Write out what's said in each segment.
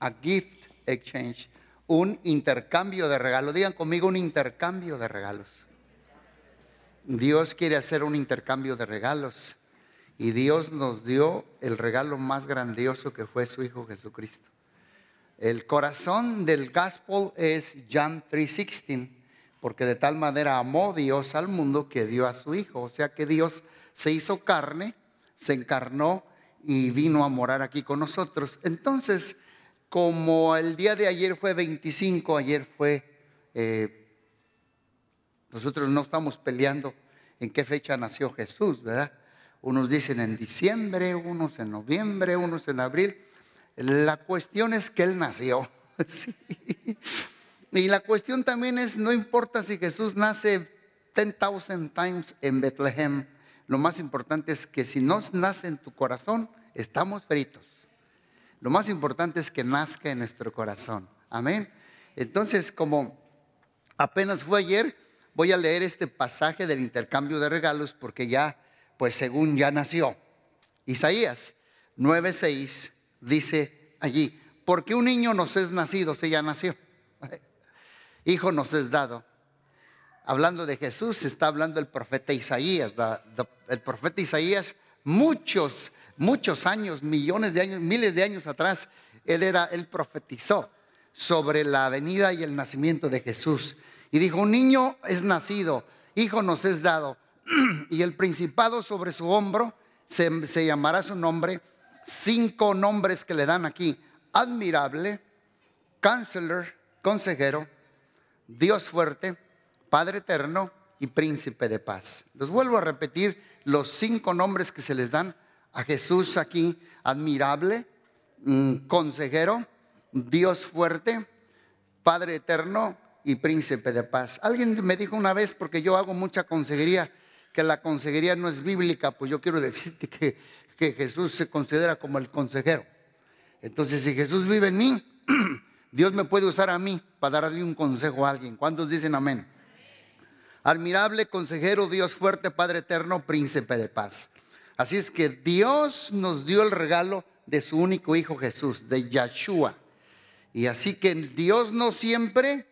a gift exchange, un intercambio de regalos. Digan conmigo un intercambio de regalos. Dios quiere hacer un intercambio de regalos y Dios nos dio el regalo más grandioso que fue su Hijo Jesucristo. El corazón del gospel es John 3:16, porque de tal manera amó Dios al mundo que dio a su Hijo. O sea que Dios se hizo carne, se encarnó y vino a morar aquí con nosotros. Entonces, como el día de ayer fue 25, ayer fue, eh, nosotros no estamos peleando en qué fecha nació Jesús, ¿verdad? Unos dicen en diciembre, unos en noviembre, unos en abril. La cuestión es que Él nació. Y la cuestión también es, no importa si Jesús nace 10,000 times en Bethlehem, lo más importante es que si no nace en tu corazón, estamos fritos. Lo más importante es que nazca en nuestro corazón. Amén. Entonces, como apenas fue ayer, voy a leer este pasaje del intercambio de regalos porque ya pues según ya nació. Isaías 9:6 dice allí, porque un niño nos es nacido, se ya nació. Hijo nos es dado. Hablando de Jesús, está hablando el profeta Isaías. el profeta Isaías, muchos, muchos años, millones de años, miles de años atrás, él era, él profetizó sobre la venida y el nacimiento de Jesús. Y dijo, un niño es nacido, hijo nos es dado y el principado sobre su hombro se, llamará su nombre. Cinco nombres que le dan aquí. Admirable, Counselor, consejero, Dios fuerte, Padre eterno y príncipe de paz. Los vuelvo a repetir los cinco nombres que se les dan a Jesús aquí. Admirable, mm, consejero, Dios fuerte, Padre eterno y príncipe de paz. Alguien me dijo una vez, porque yo hago mucha consejería, que la consejería no es bíblica, pues yo quiero decirte que, que Jesús se considera como el consejero. Entonces, si Jesús vive en mí, Dios me puede usar a mí para darle un consejo a alguien. ¿Cuántos dicen amén? Admirable consejero, Dios fuerte, Padre eterno, príncipe de paz. Así es que Dios nos dio el regalo de su único hijo Jesús, de Yahshua. Y así que Dios no siempre,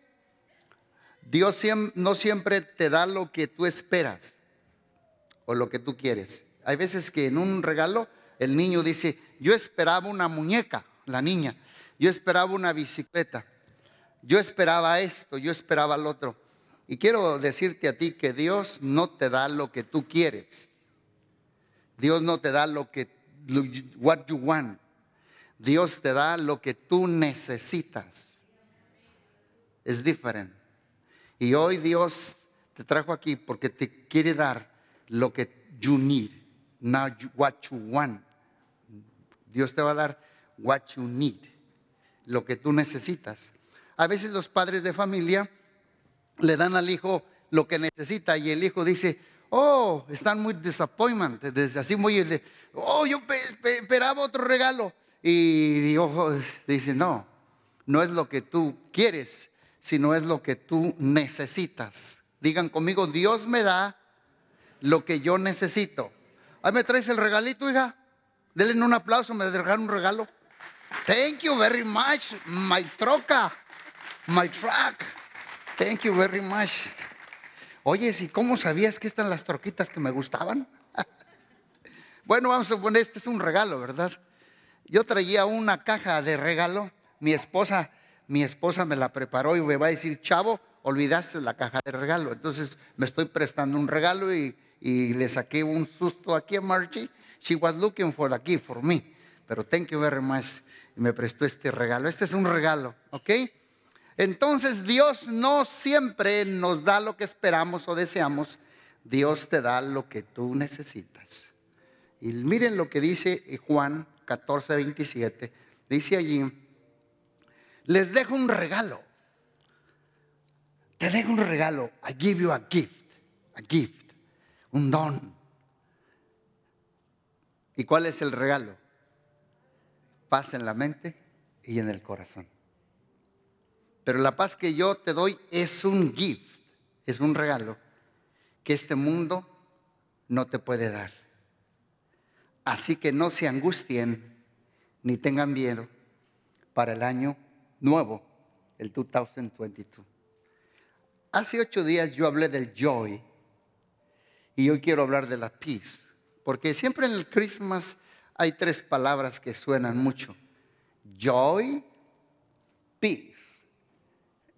Dios no siempre te da lo que tú esperas o lo que tú quieres. Hay veces que en un regalo el niño dice, yo esperaba una muñeca, la niña, yo esperaba una bicicleta, yo esperaba esto, yo esperaba lo otro. Y quiero decirte a ti que Dios no te da lo que tú quieres. Dios no te da lo que, what you want. Dios te da lo que tú necesitas. Es diferente. Y hoy Dios te trajo aquí porque te quiere dar lo que you need, not what you want. Dios te va a dar what you need, lo que tú necesitas. A veces los padres de familia le dan al hijo lo que necesita y el hijo dice, oh, están muy disappointment, así muy, oh, yo esperaba otro regalo. Y Dios dice, no, no es lo que tú quieres, sino es lo que tú necesitas. Digan conmigo, Dios me da lo que yo necesito. Ahí me traes el regalito, hija. Denle un aplauso, me dejaron un regalo. Thank you very much, my troca, my truck. Thank you very much. Oye, ¿y cómo sabías que están las troquitas que me gustaban? bueno, vamos a poner, este es un regalo, ¿verdad? Yo traía una caja de regalo. Mi esposa, mi esposa me la preparó y me va a decir, chavo, olvidaste la caja de regalo. Entonces me estoy prestando un regalo y y le saqué un susto aquí a Margie. She was looking for a gift for me. Pero thank you very much. Y me prestó este regalo. Este es un regalo, ¿ok? Entonces Dios no siempre nos da lo que esperamos o deseamos. Dios te da lo que tú necesitas. Y miren lo que dice Juan 14, 27. Dice allí, les dejo un regalo. Te dejo un regalo. I give you a gift. A gift un don. ¿Y cuál es el regalo? Paz en la mente y en el corazón. Pero la paz que yo te doy es un gift, es un regalo que este mundo no te puede dar. Así que no se angustien ni tengan miedo, para el año nuevo, el 2022. Hace ocho días yo hablé del joy y hoy quiero hablar de la peace, porque siempre en el Christmas hay tres palabras que suenan mucho. Joy, peace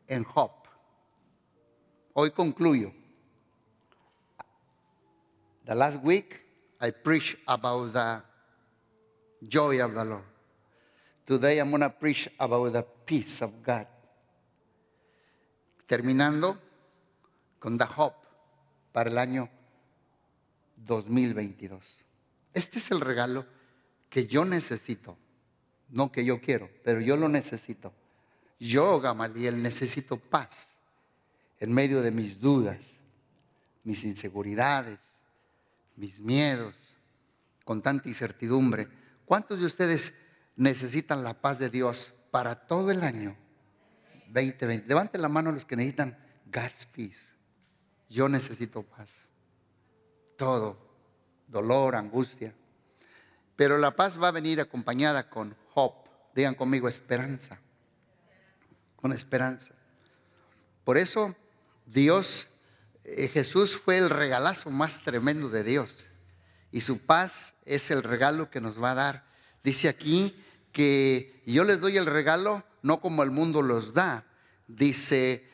and hope. Hoy concluyo. The last week I preached about the joy of the Lord. Today I'm going to preach about the peace of God. Terminando con the hope para el año 2022. Este es el regalo que yo necesito, no que yo quiero, pero yo lo necesito. Yo, Gamaliel, necesito paz en medio de mis dudas, mis inseguridades, mis miedos, con tanta incertidumbre. ¿Cuántos de ustedes necesitan la paz de Dios para todo el año 2020? Levanten la mano los que necesitan God's peace. Yo necesito paz. Todo, dolor, angustia. Pero la paz va a venir acompañada con hope. Digan conmigo esperanza. Con esperanza. Por eso Dios, eh, Jesús fue el regalazo más tremendo de Dios. Y su paz es el regalo que nos va a dar. Dice aquí que yo les doy el regalo no como el mundo los da. Dice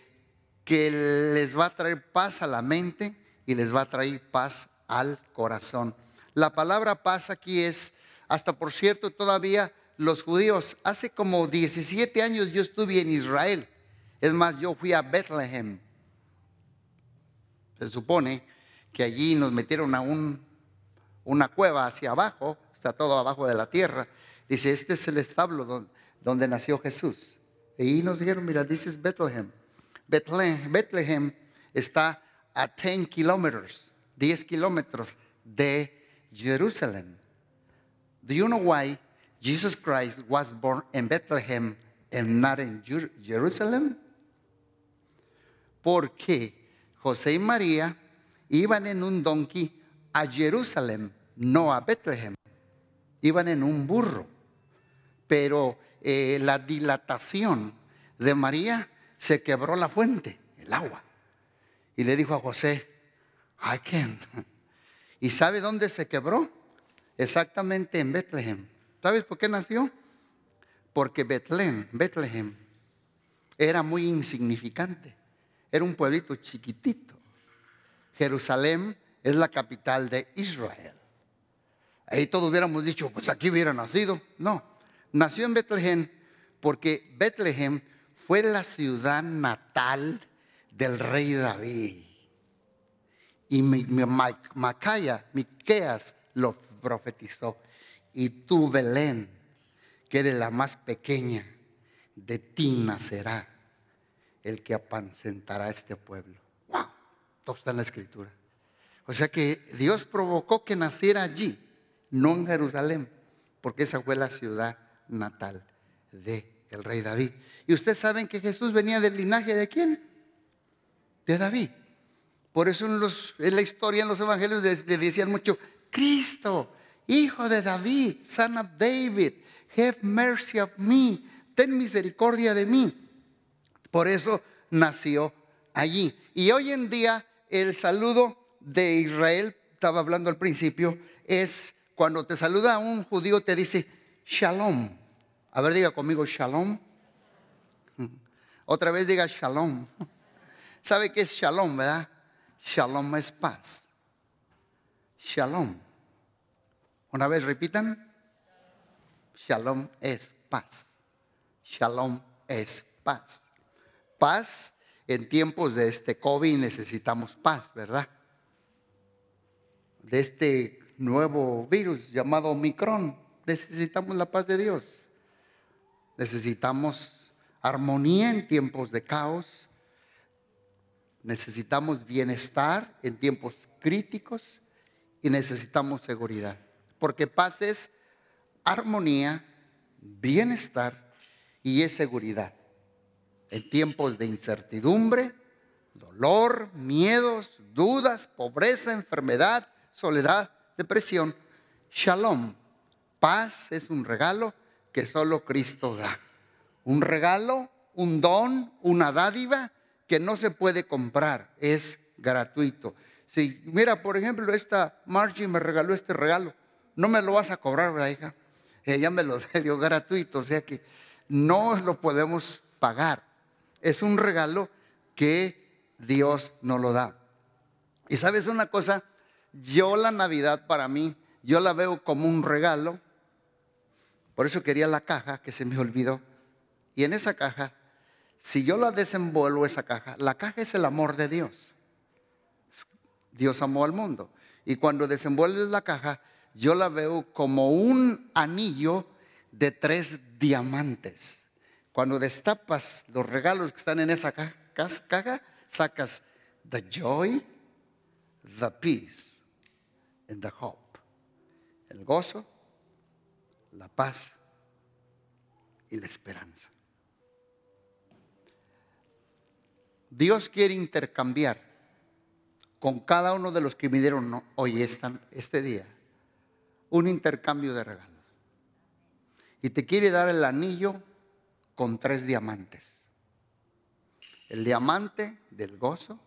que les va a traer paz a la mente y les va a traer paz al corazón. La palabra paz aquí es, hasta por cierto, todavía los judíos, hace como 17 años yo estuve en Israel. Es más, yo fui a Bethlehem. Se supone que allí nos metieron a un, una cueva hacia abajo, está todo abajo de la tierra. Dice, este es el establo donde, nació Jesús. Y nos dijeron, mira, this is Bethlehem. Bethlehem, Bethlehem está a 10 kilómetros, 10 kilómetros de Jerusalén. Do you know why Jesus Christ was born in Bethlehem and not in Jerusalem? Porque José y María iban en un donkey a Jerusalén, no a Bethlehem. Iban en un burro. Pero eh, la dilatación de María se quebró la fuente, el agua. Y le dijo a José, I can't. ¿Y sabe dónde se quebró? Exactamente en Bethlehem. ¿Sabes por qué nació? Porque Bethlehem, Bethlehem era muy insignificante. Era un pueblito chiquitito. Jerusalén es la capital de Israel. Ahí todos hubiéramos dicho, pues aquí hubiera nacido. No, nació en Bethlehem porque Bethlehem fue la ciudad natal del rey David. Y Miqueas lo profetizó. Y tú, Belén, que eres la más pequeña, de ti nacerá el que apacentará este pueblo. ¡Wow! Todo está en la escritura. O sea que Dios provocó que naciera allí, no en Jerusalén, porque esa fue la ciudad natal de el rey David. Y ustedes saben que Jesús venía del linaje de quién? De David. Por eso en, los, en la historia, en los evangelios, le decían mucho, Cristo, hijo de David, son of David, have mercy of me, ten misericordia de mí. Por eso nació allí. Y hoy en día el saludo de Israel, estaba hablando al principio, es cuando te saluda un judío te dice shalom. A ver, diga conmigo shalom. Otra vez diga shalom. ¿Sabe qué es shalom, verdad? Shalom es paz. Shalom. Una vez repitan. Shalom es paz. Shalom es paz paz. En tiempos de este COVID necesitamos paz, ¿verdad? De este nuevo virus llamado Omicron, necesitamos la paz de Dios. Necesitamos armonía en tiempos de caos. Necesitamos bienestar en tiempos críticos y necesitamos seguridad. Porque paz es armonía, bienestar y es seguridad en tiempos de incertidumbre, dolor, miedos, dudas, pobreza, enfermedad, soledad, depresión. Shalom, paz es un regalo que solo Cristo da. Un regalo, un don, una dádiva que no se puede comprar, es gratuito. Si, mira, por ejemplo, esta Margie me regaló este regalo, no me lo vas a cobrar, ¿verdad, hija? Ella me lo dio gratuito, o sea que no lo podemos pagar. Es un regalo que Dios nos lo da. Y sabes una cosa, yo la Navidad para mí, yo la veo como un regalo. Por eso quería la caja que se me olvidó. Y en esa caja, si yo la desenvuelvo esa caja, la caja es el amor de Dios. Dios amó al mundo. Y cuando desenvuelves la caja, yo la veo como un anillo de tres diamantes. Cuando destapas los regalos que están en esa caja, sacas the joy, the peace and the hope. El gozo, la paz y la esperanza. Dios quiere intercambiar con cada uno de los que vinieron hoy este día un intercambio de regalos. Y te quiere dar el anillo con tres diamantes. El diamante del gozo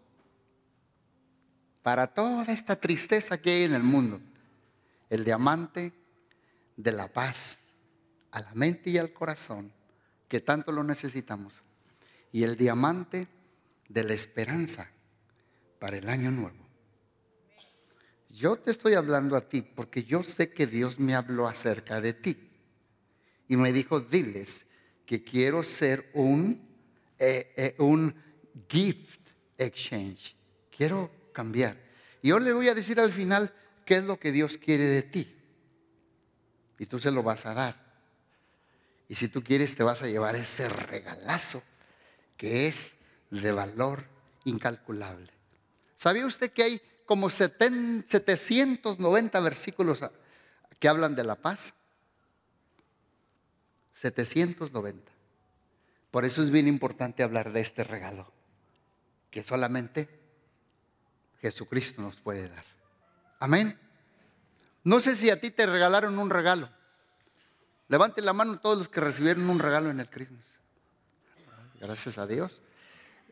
para toda esta tristeza que hay en el mundo. El diamante de la paz a la mente y al corazón, que tanto lo necesitamos. Y el diamante de la esperanza para el año nuevo. Yo te estoy hablando a ti porque yo sé que Dios me habló acerca de ti. Y me dijo, diles que quiero ser un, eh, eh, un gift exchange. Quiero cambiar. Y yo le voy a decir al final qué es lo que Dios quiere de ti. Y tú se lo vas a dar. Y si tú quieres, te vas a llevar ese regalazo que es de valor incalculable. ¿Sabía usted que hay como 790 versículos que hablan de la paz. 790. Por eso es bien importante hablar de este regalo, que solamente Jesucristo nos puede dar. Amén. No sé si a ti te regalaron un regalo. Levante la mano todos los que recibieron un regalo en el Christmas. Gracias a Dios.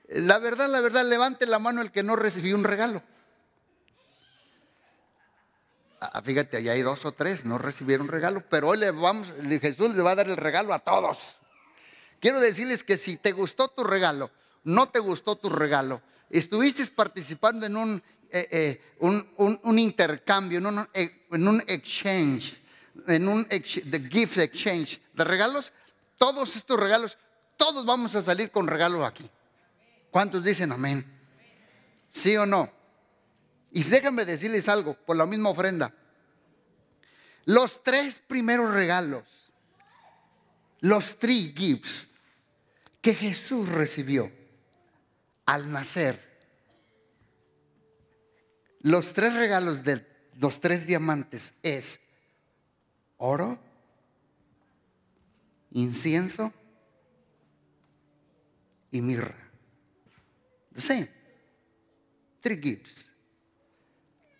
La verdad, la verdad, levante la mano el que no recibió un regalo. Ah, fíjate, allá hay dos o tres, no recibieron regalo, pero hoy le vamos, Jesús le va a dar el regalo a todos. Quiero decirles que si te gustó tu regalo, no te gustó tu regalo, estuviste participando en un, eh, eh, intercambio, en un, eh, en un, exchange, en un gift exchange de regalos, todos estos regalos, todos vamos a salir con regalos aquí. ¿Cuántos dicen amén? ¿Sí o no? Y déjenme decirles algo por la misma ofrenda. Los tres primeros regalos, los three gifts que Jesús recibió al nacer, los tres regalos de los tres diamantes es oro, incienso y mirra. Same. Three gifts.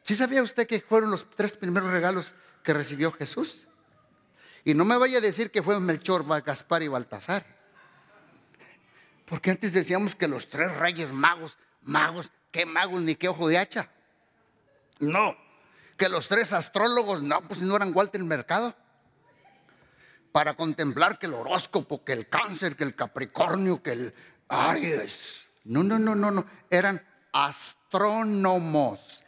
¿Sí sabía usted que fueron los tres primeros regalos que recibió Jesús? Y no me vaya a decir que fue Melchor, Gaspar y Baltasar. Porque antes decíamos que los tres reyes magos, magos, qué magos ni qué ojo de hacha. No, que los tres astrólogos, no, pues no eran Walter Mercado. Para contemplar que el horóscopo, que el cáncer, que el capricornio, que el Aries. No, no, no, no, no. Eran astrónomos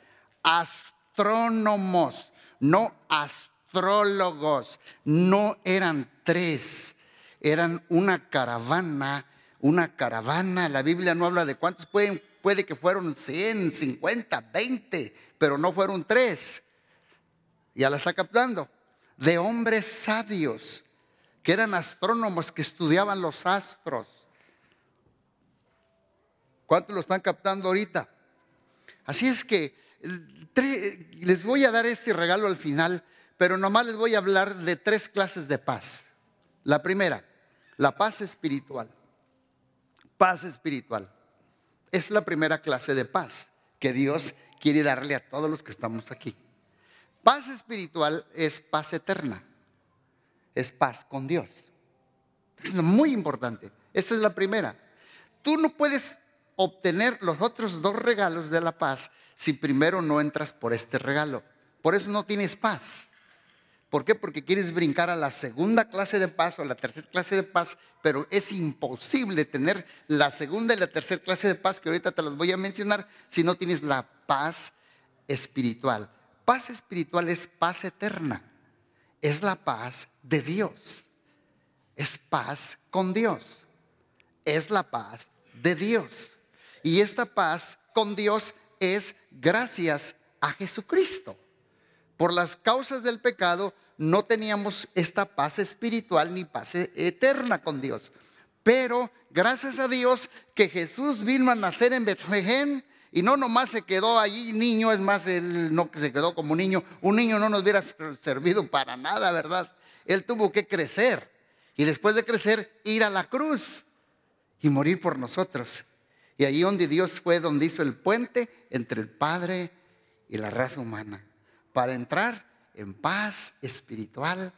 astrónomos, no astrólogos, no eran tres, eran una caravana, una caravana. La Biblia no habla de cuántos pueden, puede que fueron 100, 50, 20, pero no fueron tres. Ya la está captando. De hombres sabios, que eran astrónomos, que estudiaban los astros. ¿Cuántos lo están captando ahorita? Así es que les voy a dar este regalo al final, pero nomás les voy a hablar de tres clases de paz. La primera, la paz espiritual. Paz espiritual. Es la primera clase de paz que Dios quiere darle a todos los que estamos aquí. Paz espiritual es paz eterna. Es paz con Dios. Es muy importante. Esta es la primera. Tú no puedes obtener los otros dos regalos de la paz si primero no entras por este regalo. Por eso no tienes paz. ¿Por qué? Porque quieres brincar a la segunda clase de paz o a la tercera clase de paz, pero es imposible tener la segunda y la tercera clase de paz, que ahorita te las voy a mencionar, si no tienes la paz espiritual. Paz espiritual es paz eterna, es la paz de Dios, es paz con Dios, es la paz de Dios. Y esta paz con Dios es gracias a Jesucristo. Por las causas del pecado no teníamos esta paz espiritual ni paz eterna con Dios. Pero gracias a Dios que Jesús vino a nacer en Betlehem y no nomás se quedó allí niño, es más, él no se quedó como niño. Un niño no nos hubiera servido para nada, ¿verdad? Él tuvo que crecer y después de crecer ir a la cruz y morir por nosotros. Y allí donde Dios fue, donde hizo el puente entre el Padre y la raza humana para entrar en paz espiritual,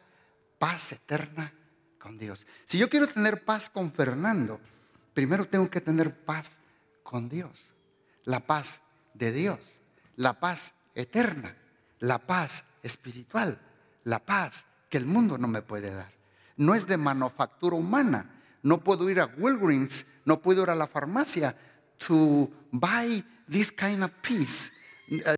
paz eterna con Dios. Si yo quiero tener paz con Fernando, primero tengo que tener paz con Dios. La paz de Dios, la paz eterna, la paz espiritual, la paz que el mundo no me puede dar. No es de manufactura humana. No puedo ir a Walgreens, no puedo ir a la farmacia to buy this kind of peace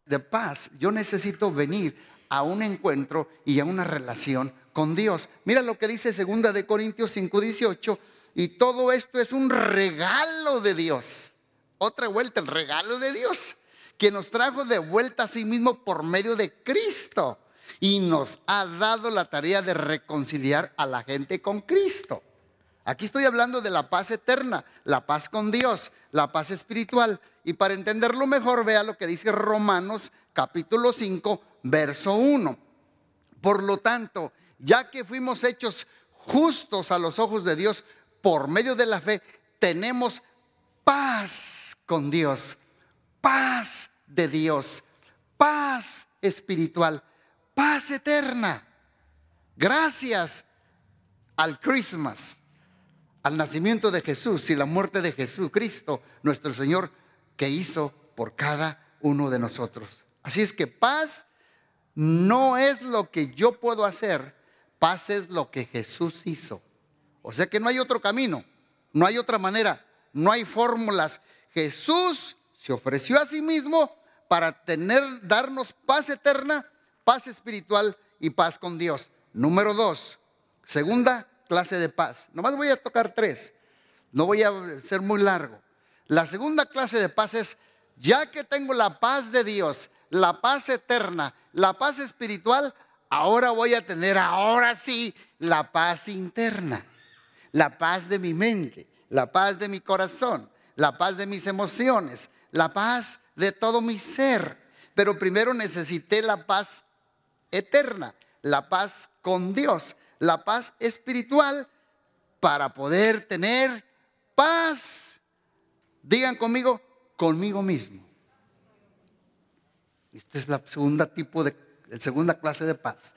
de paz, yo necesito venir a un encuentro y a una relación con Dios. Mira lo que dice segunda de Corintios 5:18 y todo esto es un regalo de Dios. Otra vuelta, el regalo de Dios, que nos trajo de vuelta a sí mismo por medio de Cristo y nos ha dado la tarea de reconciliar a la gente con Cristo. Aquí estoy hablando de la paz eterna, la paz con Dios, la paz espiritual. Y para entenderlo mejor, vea lo que dice Romanos capítulo 5, verso 1. Por lo tanto, ya que fuimos hechos justos a los ojos de Dios por medio de la fe, tenemos paz con Dios, paz de Dios, paz espiritual, paz eterna. Gracias al Christmas al nacimiento de Jesús y la muerte de Jesucristo, nuestro Señor, que hizo por cada uno de nosotros. Así es que paz no es lo que yo puedo hacer, paz es lo que Jesús hizo. O sea que no hay otro camino, no hay otra manera, no hay fórmulas. Jesús se ofreció a sí mismo para tener, darnos paz eterna, paz espiritual y paz con Dios. Número dos, segunda clase de paz. Nomás voy a tocar tres. No voy a ser muy largo. La segunda clase de paz es, ya que tengo la paz de Dios, la paz eterna, la paz espiritual, ahora voy a tener, ahora sí, la paz interna, la paz de mi mente, la paz de mi corazón, la paz de mis emociones, la paz de todo mi ser. Pero primero necesité la paz eterna, la paz con Dios la paz espiritual para poder tener paz. Digan conmigo, conmigo mismo. Esta es la segunda tipo de, segunda clase de paz.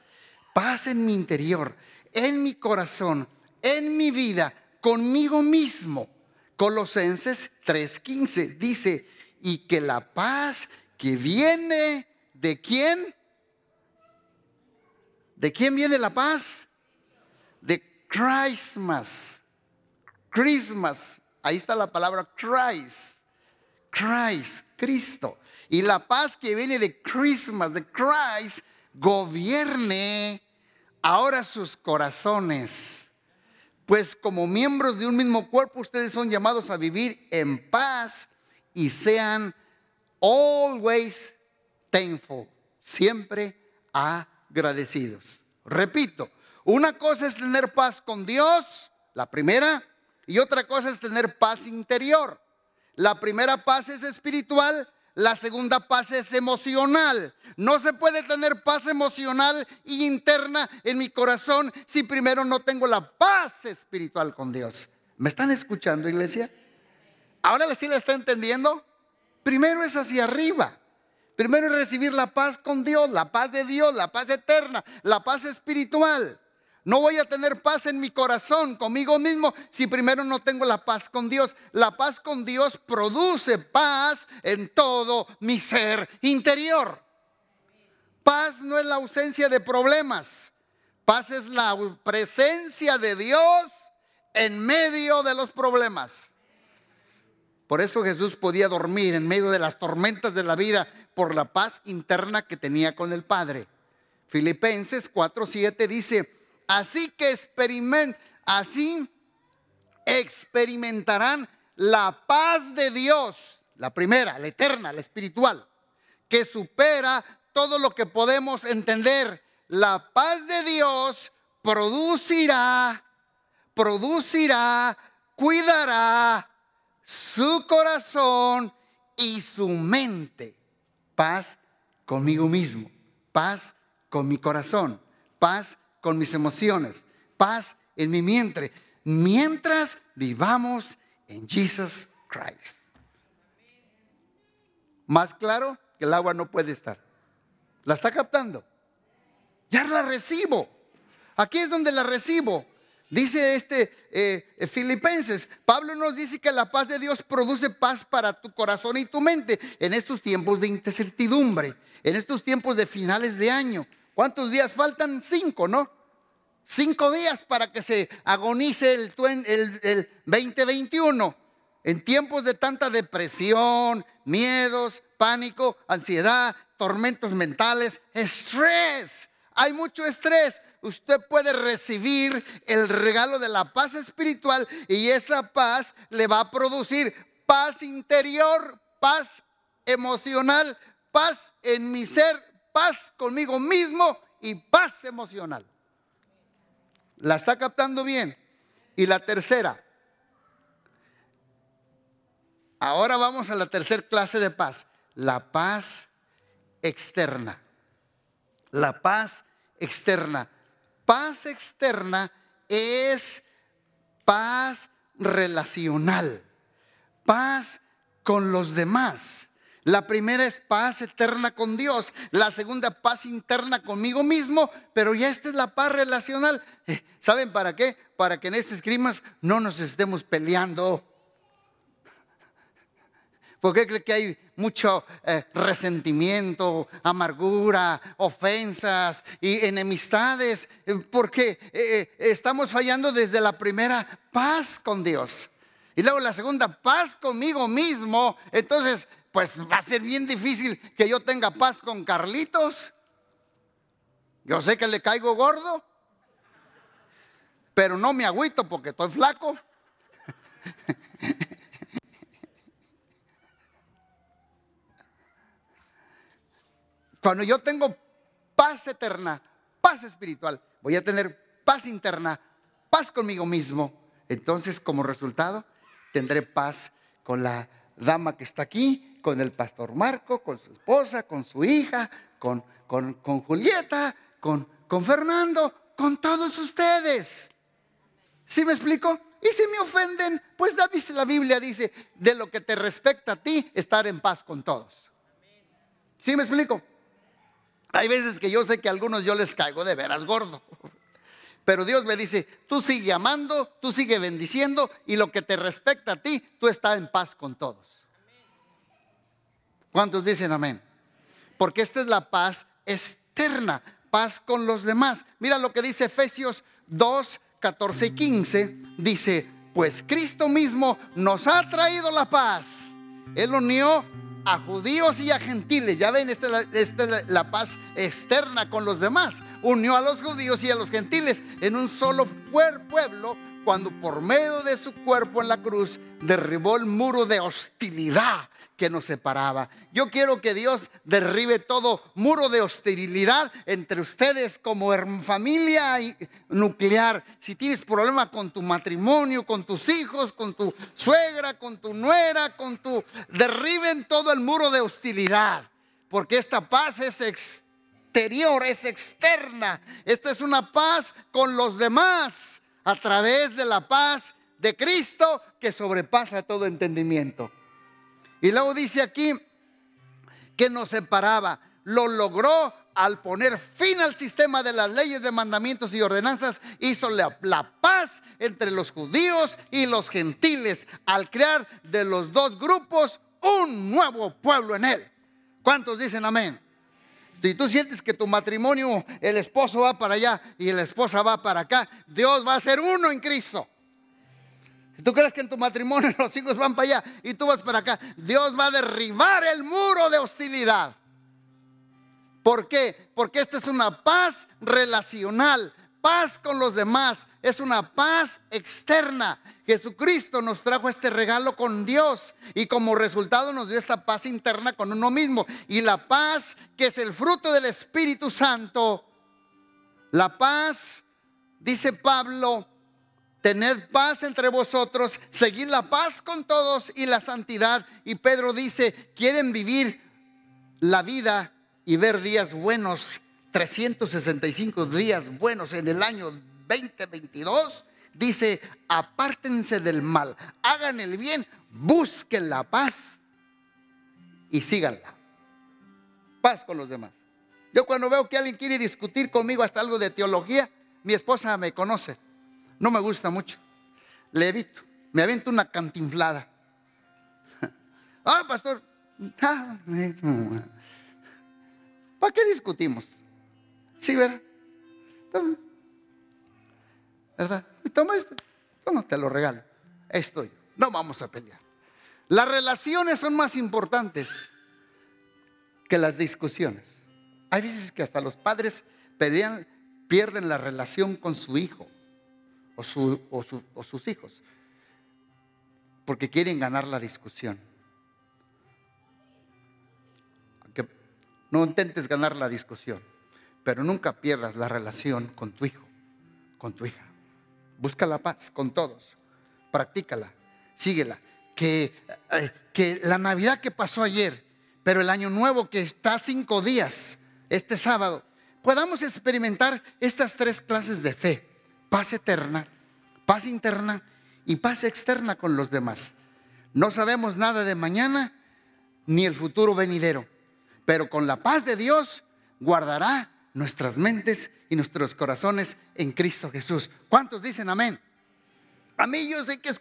Paz en mi interior, en mi corazón, en mi vida, conmigo mismo. Colosenses 3:15 dice, y que la paz que viene de quién? ¿De quién viene la paz? Christmas. Christmas. Ahí está la palabra Christ. Christ, Cristo. Y la paz que viene de Christmas, de Christ, gobierne ahora sus corazones. Pues como miembros de un mismo cuerpo, ustedes son llamados a vivir en paz y sean always thankful, siempre agradecidos. Repito, una cosa es tener paz con Dios, la primera, y otra cosa es tener paz interior. La primera paz es espiritual, la segunda paz es emocional. No se puede tener paz emocional e interna en mi corazón si primero no tengo la paz espiritual con Dios. ¿Me están escuchando, iglesia? ¿Ahora sí la está entendiendo? Primero es hacia arriba. Primero es recibir la paz con Dios, la paz de Dios, la paz eterna, la paz espiritual. No voy a tener paz en mi corazón conmigo mismo si primero no tengo la paz con Dios. La paz con Dios produce paz en todo mi ser interior. Paz no es la ausencia de problemas. Paz es la presencia de Dios en medio de los problemas. Por eso Jesús podía dormir en medio de las tormentas de la vida por la paz interna que tenía con el Padre. Filipenses 4:7 dice, Así que experiment, así experimentarán la paz de Dios, la primera, la eterna, la espiritual, que supera todo lo que podemos entender. La paz de Dios producirá, producirá, cuidará su corazón y su mente. Paz conmigo mismo, paz con mi corazón, paz con mis emociones, paz en mi vientre, mientras vivamos en Jesus Christ. Más claro que el agua no puede estar. ¿La está captando? Ya la recibo. Aquí es donde la recibo. Dice este eh, Filipenses, Pablo nos dice que la paz de Dios produce paz para tu corazón y tu mente en estos tiempos de incertidumbre, en estos tiempos de finales de año. ¿Cuántos días faltan? Cinco, ¿no? Cinco días para que se agonice el, el 2021. En tiempos de tanta depresión, miedos, pánico, ansiedad, tormentos mentales, estrés. Hay mucho estrés. Usted puede recibir el regalo de la paz espiritual y esa paz le va a producir paz interior, paz emocional, paz en mi ser, paz conmigo mismo y paz emocional. ¿La está captando bien? Y la tercera. Ahora vamos a la tercera clase de paz. La paz externa. La paz externa. Paz externa es paz relacional. Paz con los demás. La primera es paz eterna con Dios. La segunda, paz interna conmigo mismo. Pero ya esta es la paz relacional. Eh, ¿Saben para qué? Para que en estos climas no nos estemos peleando. ¿Por qué cree que hay mucho eh, resentimiento, amargura, ofensas y enemistades? Eh, porque estamos fallando desde la primera paz con Dios. Y luego la segunda, paz conmigo mismo. Entonces, pues va a ser bien difícil que yo tenga paz con Carlitos. Yo sé que le caigo gordo, pero no me agüito porque estoy flaco. Cuando yo tengo paz eterna, paz espiritual, voy a tener paz interna, paz conmigo mismo. Entonces, como resultado, tendré paz con la dama que está aquí, con el pastor Marco, con su esposa, con su hija, con, con, Julieta, con, con Fernando, con todos ustedes. ¿Sí me explico? Y si me ofenden, pues la Biblia dice, de lo que te respecta a ti, estar en paz con todos. ¿Sí me explico? Hay veces que yo sé que a algunos yo les caigo de veras gordo. Pero Dios me dice, tú sigue amando, tú sigue bendiciendo y lo que te respecta a ti, tú estás en paz con todos. ¿Cuántos dicen amén? Porque esta es la paz externa, paz con los demás. Mira lo que dice Efesios 2, 14 y 15. Dice, pues Cristo mismo nos ha traído la paz. Él unió a judíos y a gentiles. Ya ven, esta es, la, la, paz externa con los demás. Unió a los judíos y a los gentiles en un solo pueblo cuando por medio de su cuerpo en la cruz derribó el muro de hostilidad que nos separaba. Yo quiero que Dios derribe todo muro de hostilidad entre ustedes como familia nuclear. Si tienes problema con tu matrimonio, con tus hijos, con tu suegra, con tu nuera, con tu... Derriben todo el muro de hostilidad. Porque esta paz es exterior, es externa. Esta es una paz con los demás a través de la paz de Cristo que sobrepasa todo entendimiento. Y luego dice aquí que nos separaba. Lo logró al poner fin al sistema de las leyes de mandamientos y ordenanzas, hizo la, la, paz entre los judíos y los gentiles, al crear de los dos grupos un nuevo pueblo en él. ¿Cuántos dicen amén? Si tú sientes que tu matrimonio, el esposo va para allá y la esposa va para acá, Dios va a ser uno en Cristo. Tú crees que en tu matrimonio los hijos van para allá y tú vas para acá, Dios va a derribar el muro de hostilidad. ¿Por qué? Porque esta es una paz relacional, paz con los demás, es una paz externa. Jesucristo nos trajo este regalo con Dios y como resultado nos dio esta paz interna con uno mismo. Y la paz que es el fruto del Espíritu Santo, la paz, dice Pablo, tened paz entre vosotros, seguid la paz con todos y la santidad. Y Pedro dice, quieren vivir la vida y ver días buenos, 365 días buenos en el año 2022, dice, apártense del mal, hagan el bien, busquen la paz y síganla. Paz con los demás. Yo cuando veo que alguien quiere discutir conmigo hasta algo de teología, mi esposa me conoce. No me gusta mucho. Le evito. Me avento una cantinflada. Ah, pastor. Ah, eh, ¿Para qué discutimos? Sí, ¿verdad? ¿Verdad? Toma esto. Toma, te lo regalo. Estoy. No vamos a pelear. Las relaciones son más importantes que las discusiones. Hay veces que hasta los padres pelean, pierden la relación con su hijo o, o sus hijos porque quieren ganar la discusión. No intentes ganar la discusión, pero nunca pierdas la relación con tu hijo, con tu hija. Busca la paz con todos, practícala, síguela. Que, eh, que la Navidad que pasó ayer, pero el año nuevo que está cinco días, este sábado, podamos experimentar estas tres clases de fe. Paz eterna, paz interna y paz externa con los demás. No sabemos nada de mañana ni el futuro venidero pero con la paz de Dios guardará nuestras mentes y nuestros corazones en Cristo Jesús. ¿Cuántos dicen amén? A mí yo sé que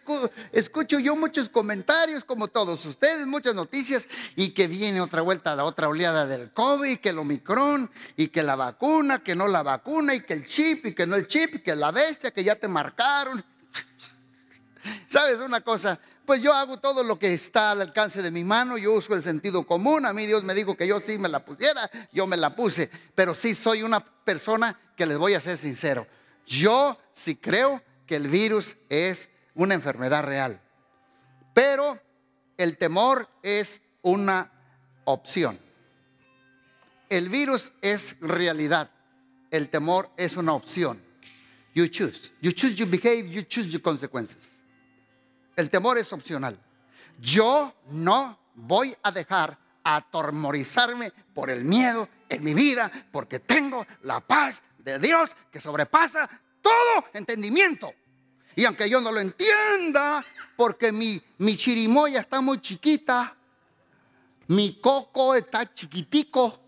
escucho yo muchos comentarios como todos ustedes, muchas noticias y que viene otra vuelta, la otra oleada del COVID, que el Omicron y que la vacuna, que no la vacuna y que el chip y que no el chip y que la bestia, que ya te marcaron. ¿Sabes una cosa? pues yo hago todo lo que está al alcance de mi mano, yo uso el sentido común, a mí Dios me dijo que yo sí me la pusiera, yo me la puse, pero sí soy una persona que les voy a ser sincero, yo sí creo que el virus es una enfermedad real, pero el temor es una opción. El virus es realidad, el temor es una opción. You choose, you choose your behavior, you choose your consequences. El temor es opcional. Yo no voy a dejar atormorizarme por el miedo en mi vida porque tengo la paz de Dios que sobrepasa todo entendimiento. Y aunque yo no lo entienda, porque mi, mi chirimoya está muy chiquita, mi coco está chiquitico,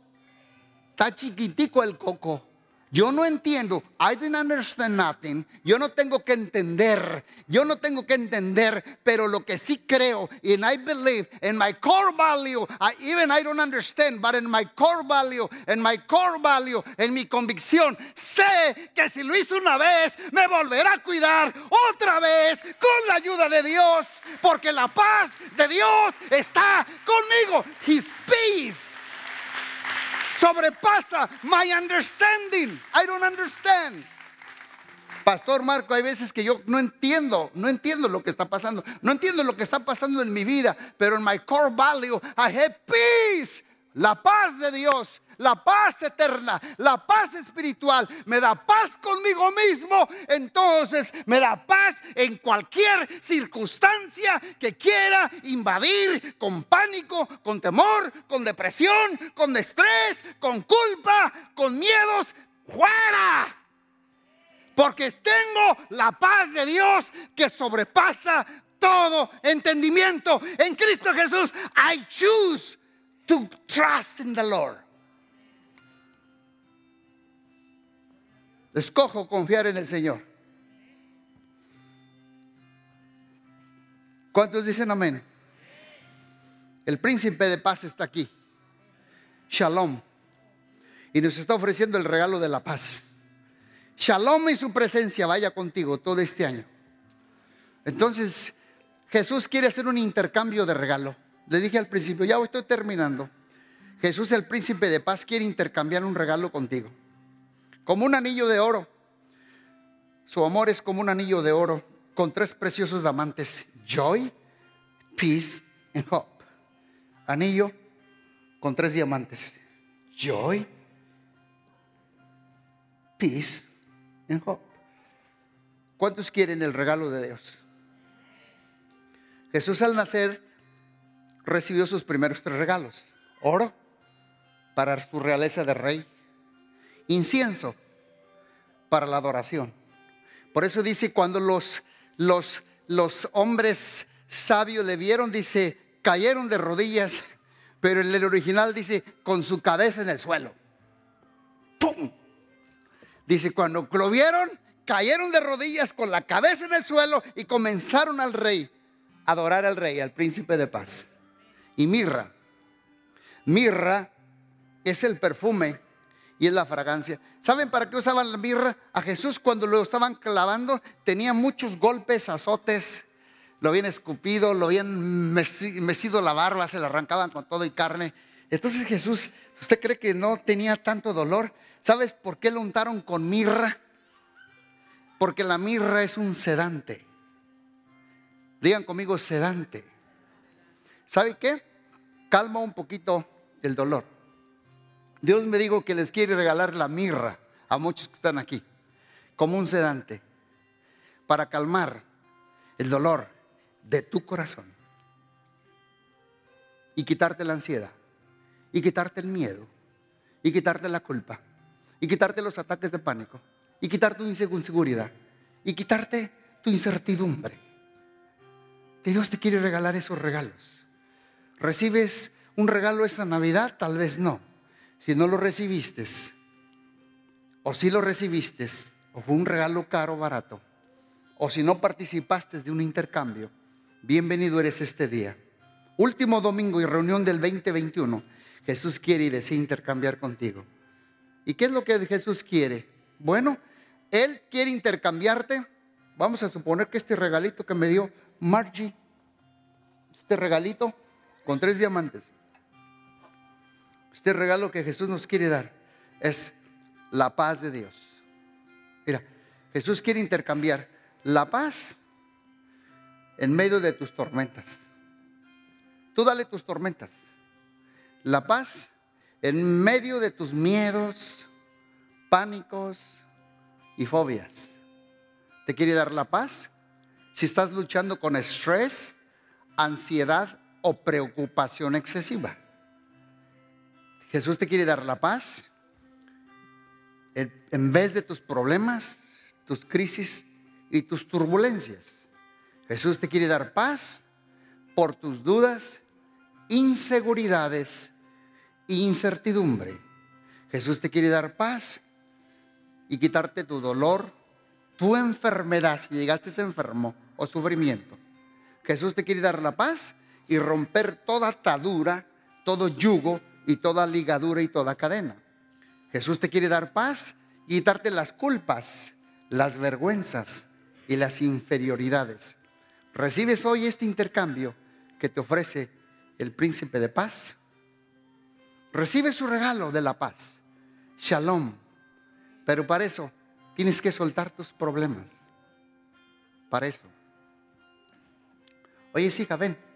está chiquitico el coco. Yo no entiendo. I didn't understand nothing. Yo no tengo que entender. Yo no tengo que entender. Pero lo que sí creo, and I believe, in my core value, I, even I don't understand, but in my core value, in my core value, en mi convicción, sé que si lo hizo una vez, me volverá a cuidar otra vez con la ayuda de Dios. Porque la paz de Dios está conmigo. His peace sobrepasa my understanding. I don't understand. Pastor Marco, hay veces que yo no entiendo, no entiendo lo que está pasando, no entiendo lo que está pasando en mi vida, pero en my core value, I have peace, la paz de Dios la paz eterna, la paz espiritual, me da paz conmigo mismo, entonces me da paz en cualquier circunstancia que quiera invadir con pánico, con temor, con depresión, con estrés, con culpa, con miedos, fuera. Porque tengo la paz de Dios que sobrepasa todo entendimiento. En Cristo Jesús, I choose to trust in the Lord. Escojo confiar en el Señor. ¿Cuántos dicen amén? El príncipe de paz está aquí. Shalom. Y nos está ofreciendo el regalo de la paz. Shalom y su presencia vaya contigo todo este año. Entonces, Jesús quiere hacer un intercambio de regalo. Le dije al principio, ya estoy terminando. Jesús, el príncipe de paz, quiere intercambiar un regalo contigo. Como un anillo de oro. Su amor es como un anillo de oro con tres preciosos diamantes. Joy, peace and hope. Anillo con tres diamantes. Joy, peace and hope. ¿Cuántos quieren el regalo de Dios? Jesús al nacer recibió sus primeros tres regalos. Oro para su realeza de rey. Incienso para la adoración. Por eso dice cuando los, los, los hombres sabios le vieron, dice, cayeron de rodillas, pero en el original dice, con su cabeza en el suelo. ¡Pum! Dice, cuando lo vieron, cayeron de rodillas con la cabeza en el suelo y comenzaron al rey, a adorar al rey, al príncipe de paz. Y mirra, mirra es el perfume y es la fragancia. ¿Saben para qué usaban la mirra? A Jesús cuando lo estaban clavando tenía muchos golpes, azotes, lo habían escupido, lo habían mecido la barba, se le arrancaban con todo y carne. Entonces Jesús, ¿usted cree que no tenía tanto dolor? ¿Sabes por qué lo untaron con mirra? Porque la mirra es un sedante. Digan conmigo sedante. ¿Sabe qué? Calma un poquito el dolor. Dios me dijo que les quiere regalar la mirra a muchos que están aquí, como un sedante, para calmar el dolor de tu corazón y quitarte la ansiedad y quitarte el miedo y quitarte la culpa y quitarte los ataques de pánico y quitarte tu inseguridad y quitarte tu incertidumbre. Dios te quiere regalar esos regalos. ¿Recibes un regalo esta Navidad? Tal vez no. Si no lo recibiste, o si lo recibiste, o fue un regalo caro o barato, o si no participaste de un intercambio, bienvenido eres este día. Último domingo y reunión del 2021. Jesús quiere y desea intercambiar contigo. ¿Y qué es lo que Jesús quiere? Bueno, Él quiere intercambiarte. Vamos a suponer que este regalito que me dio Margie, este regalito con tres diamantes, este regalo que Jesús nos quiere dar es la paz de Dios. Mira, Jesús quiere intercambiar la paz en medio de tus tormentas. Tú dale tus tormentas. La paz en medio de tus miedos, pánicos y fobias. ¿Te quiere dar la paz? Si estás luchando con estrés, ansiedad o preocupación excesiva. Jesús te quiere dar la paz en vez de tus problemas, tus crisis y tus turbulencias. Jesús te quiere dar paz por tus dudas, inseguridades e incertidumbre. Jesús te quiere dar paz y quitarte tu dolor, tu enfermedad, si llegaste enfermo o sufrimiento. Jesús te quiere dar la paz y romper toda atadura, todo yugo y toda ligadura y toda cadena. Jesús te quiere dar paz y quitarte las culpas, las vergüenzas y las inferioridades. ¿Recibes hoy este intercambio que te ofrece el príncipe de paz? Recibe su regalo de la paz, shalom. Pero para eso tienes que soltar tus problemas. Para eso. Oye, hija, ven.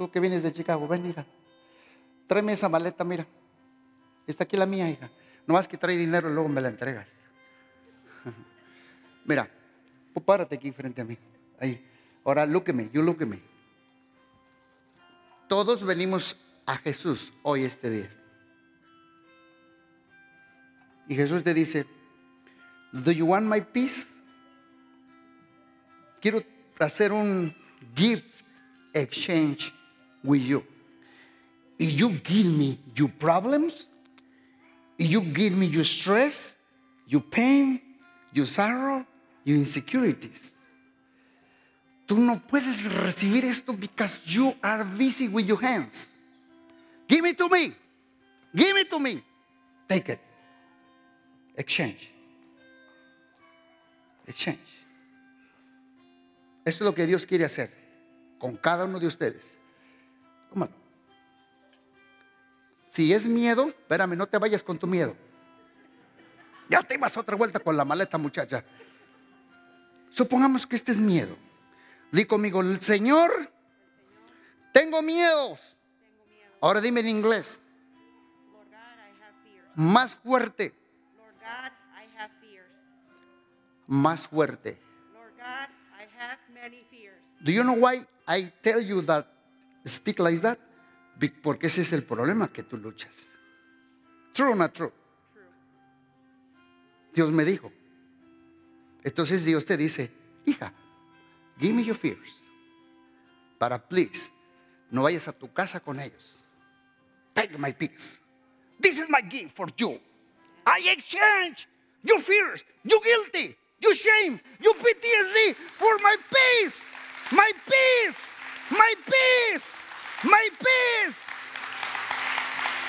Tú que vienes de Chicago, ven, hija. Tráeme esa maleta, mira. Está aquí la mía, hija. No más que trae dinero y luego me la entregas. mira, párate aquí frente a mí. Ahí. Ahora, look at me, you look at me. Todos venimos a Jesús hoy este día. Y Jesús te dice, Do you want my peace? Quiero hacer un gift exchange with you. If you give me your problems, if you give me your stress, your pain, your sorrow, your insecurities. Tú no puedes recibir esto because you are busy with your hands. Give it to me. Give it to me. Take it. Exchange. Exchange. Eso es lo que Dios quiere hacer con cada uno de ustedes. Tómalo. Si es miedo, espérame, no te vayas con tu miedo. Ya te vas otra vuelta con la maleta, muchacha. Supongamos que este es miedo. Di conmigo, el Señor, tengo miedos. Ahora dime en inglés. Más fuerte, más fuerte. Do you know why I tell you that speak like that? Porque ese es el problema que tú luchas. True or not true? True. Dios me dijo. Entonces Dios te dice, hija, give me your fears. Para please, no vayas a tu casa con ellos. Take my peace. This is my gift for you. I exchange your fears, your guilty, your shame, your PTSD for my peace. My peace. My peace. My peace.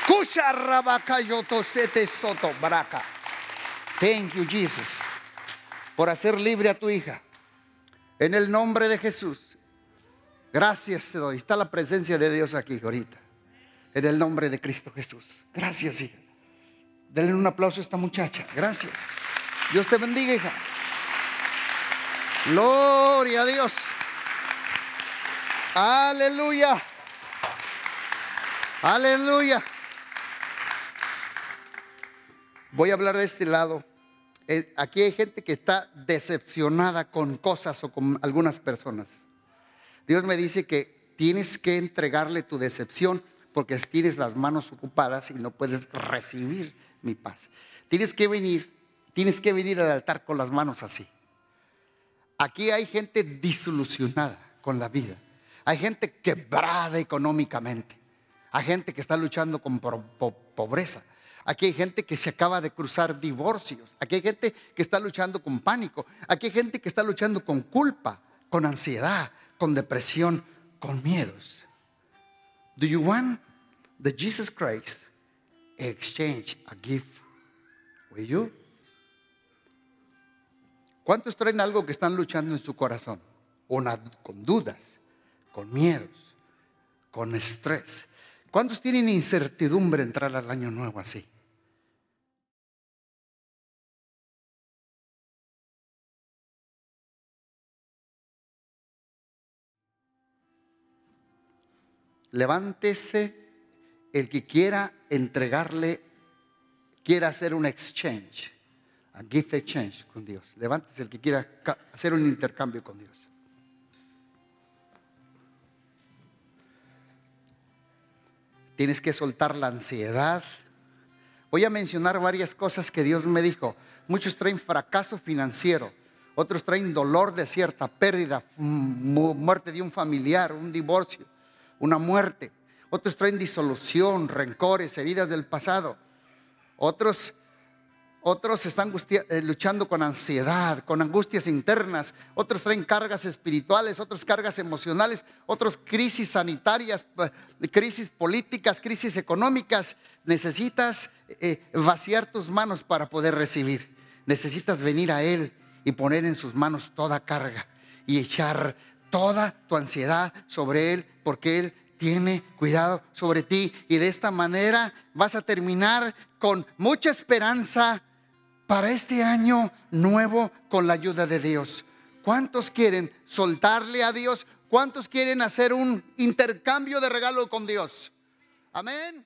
Kusha sete soto baraka. Thank you, Jesus, por hacer libre a tu hija. En el nombre de Jesús. Gracias te doy. Está la presencia de Dios aquí ahorita. En el nombre de Cristo Jesús. Gracias, hija. Denle un aplauso a esta muchacha. Gracias. Dios te bendiga, hija. Gloria a Dios. Aleluya. Aleluya. Voy a hablar de este lado. Eh, Aquí hay gente que está decepcionada con cosas o con algunas personas. Dios me dice que tienes que entregarle tu decepción porque tienes las manos ocupadas y no puedes recibir mi paz. Tienes que venir, tienes que venir al altar con las manos así. Aquí hay gente disolucionada con la vida. Hay gente quebrada económicamente. Hay gente que está luchando con po- po- pobreza. Aquí hay gente que se acaba de cruzar divorcios. Aquí hay gente que está luchando con pánico. Aquí hay gente que está luchando con culpa, con ansiedad, con depresión, con miedos. Do you want the Jesus Christ exchange a gift with you? ¿Cuántos traen algo que están luchando en su corazón? Una- con dudas, con miedos, con estrés. ¿Cuántos tienen incertidumbre entrar al año nuevo así? Levántese el que quiera entregarle, quiera hacer un exchange, a gift exchange con Dios. Levántese el que quiera hacer un intercambio con Dios. Tienes que soltar la ansiedad. Voy a mencionar varias cosas que Dios me dijo. Muchos traen fracaso financiero, otros traen dolor de cierta pérdida, mu- muerte de un familiar, un divorcio, una muerte. Otros traen disolución, rencores, heridas del pasado. Otros otros están eh, luchando con ansiedad, con angustias internas. Otros traen cargas espirituales, otros cargas emocionales, otros crisis sanitarias, eh, crisis políticas, crisis económicas. Necesitas eh, vaciar tus manos para poder recibir. Necesitas venir a Él y poner en sus manos toda carga y echar toda tu ansiedad sobre Él porque Él tiene cuidado sobre ti. Y de esta manera vas a terminar con mucha esperanza para este año nuevo con la ayuda de Dios. ¿Cuántos quieren soltarle a Dios? ¿Cuántos quieren hacer un intercambio de regalo con Dios? Amén.